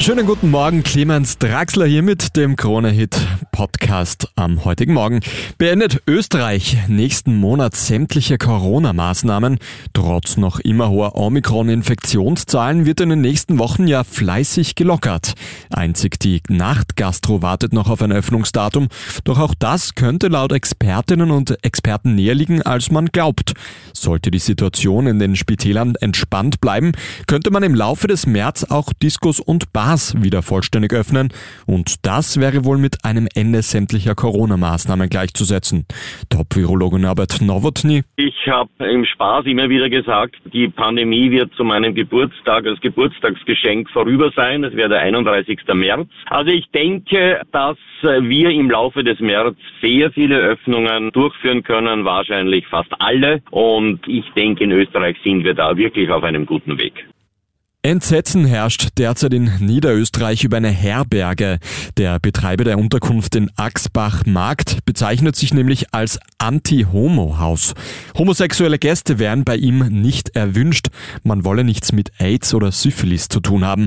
Schönen guten Morgen, Clemens Draxler hier mit dem Krone-Hit Podcast am heutigen Morgen. Beendet Österreich nächsten Monat sämtliche Corona-Maßnahmen. Trotz noch immer hoher Omikron-Infektionszahlen wird in den nächsten Wochen ja fleißig gelockert. Einzig die Nachtgastro wartet noch auf ein Öffnungsdatum. Doch auch das könnte laut Expertinnen und Experten näher liegen, als man glaubt. Sollte die Situation in den Spitälern entspannt bleiben, könnte man im Laufe des März auch Diskos und Bars Bars wieder vollständig öffnen und das wäre wohl mit einem Ende sämtlicher Corona-Maßnahmen gleichzusetzen. Top-Virologe Norbert Nowotny. Ich habe im Spaß immer wieder gesagt, die Pandemie wird zu meinem Geburtstag als Geburtstagsgeschenk vorüber sein. Es wäre der 31. März. Also ich denke, dass wir im Laufe des März sehr viele Öffnungen durchführen können, wahrscheinlich fast alle. Und ich denke, in Österreich sind wir da wirklich auf einem guten Weg. Entsetzen herrscht derzeit in Niederösterreich über eine Herberge. Der Betreiber der Unterkunft in Axbach Markt bezeichnet sich nämlich als Anti-Homo-Haus. Homosexuelle Gäste wären bei ihm nicht erwünscht. Man wolle nichts mit AIDS oder Syphilis zu tun haben.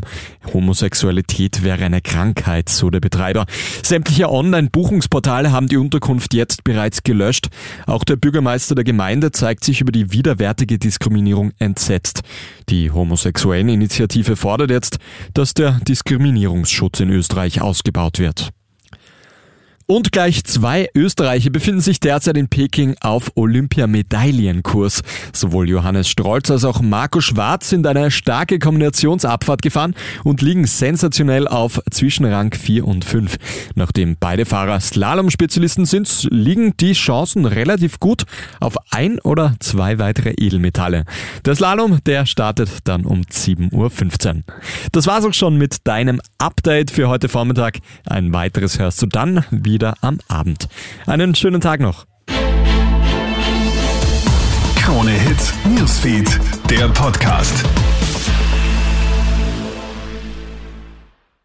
Homosexualität wäre eine Krankheit, so der Betreiber. Sämtliche Online-Buchungsportale haben die Unterkunft jetzt bereits gelöscht. Auch der Bürgermeister der Gemeinde zeigt sich über die widerwärtige Diskriminierung entsetzt. Die homosexuellen Initiative fordert jetzt, dass der Diskriminierungsschutz in Österreich ausgebaut wird. Und gleich zwei Österreicher befinden sich derzeit in Peking auf Olympiamedaillenkurs. Sowohl Johannes Strolz als auch Marco Schwarz sind eine starke Kombinationsabfahrt gefahren und liegen sensationell auf Zwischenrang 4 und 5. Nachdem beide Fahrer Slalom-Spezialisten sind, liegen die Chancen relativ gut auf ein oder zwei weitere Edelmetalle. Der Slalom, der startet dann um 7.15 Uhr. Das war's auch schon mit deinem Update für heute Vormittag. Ein weiteres hörst du dann wieder wieder am Abend. Einen schönen Tag noch. Krone Hits, Newsfeed, der Podcast.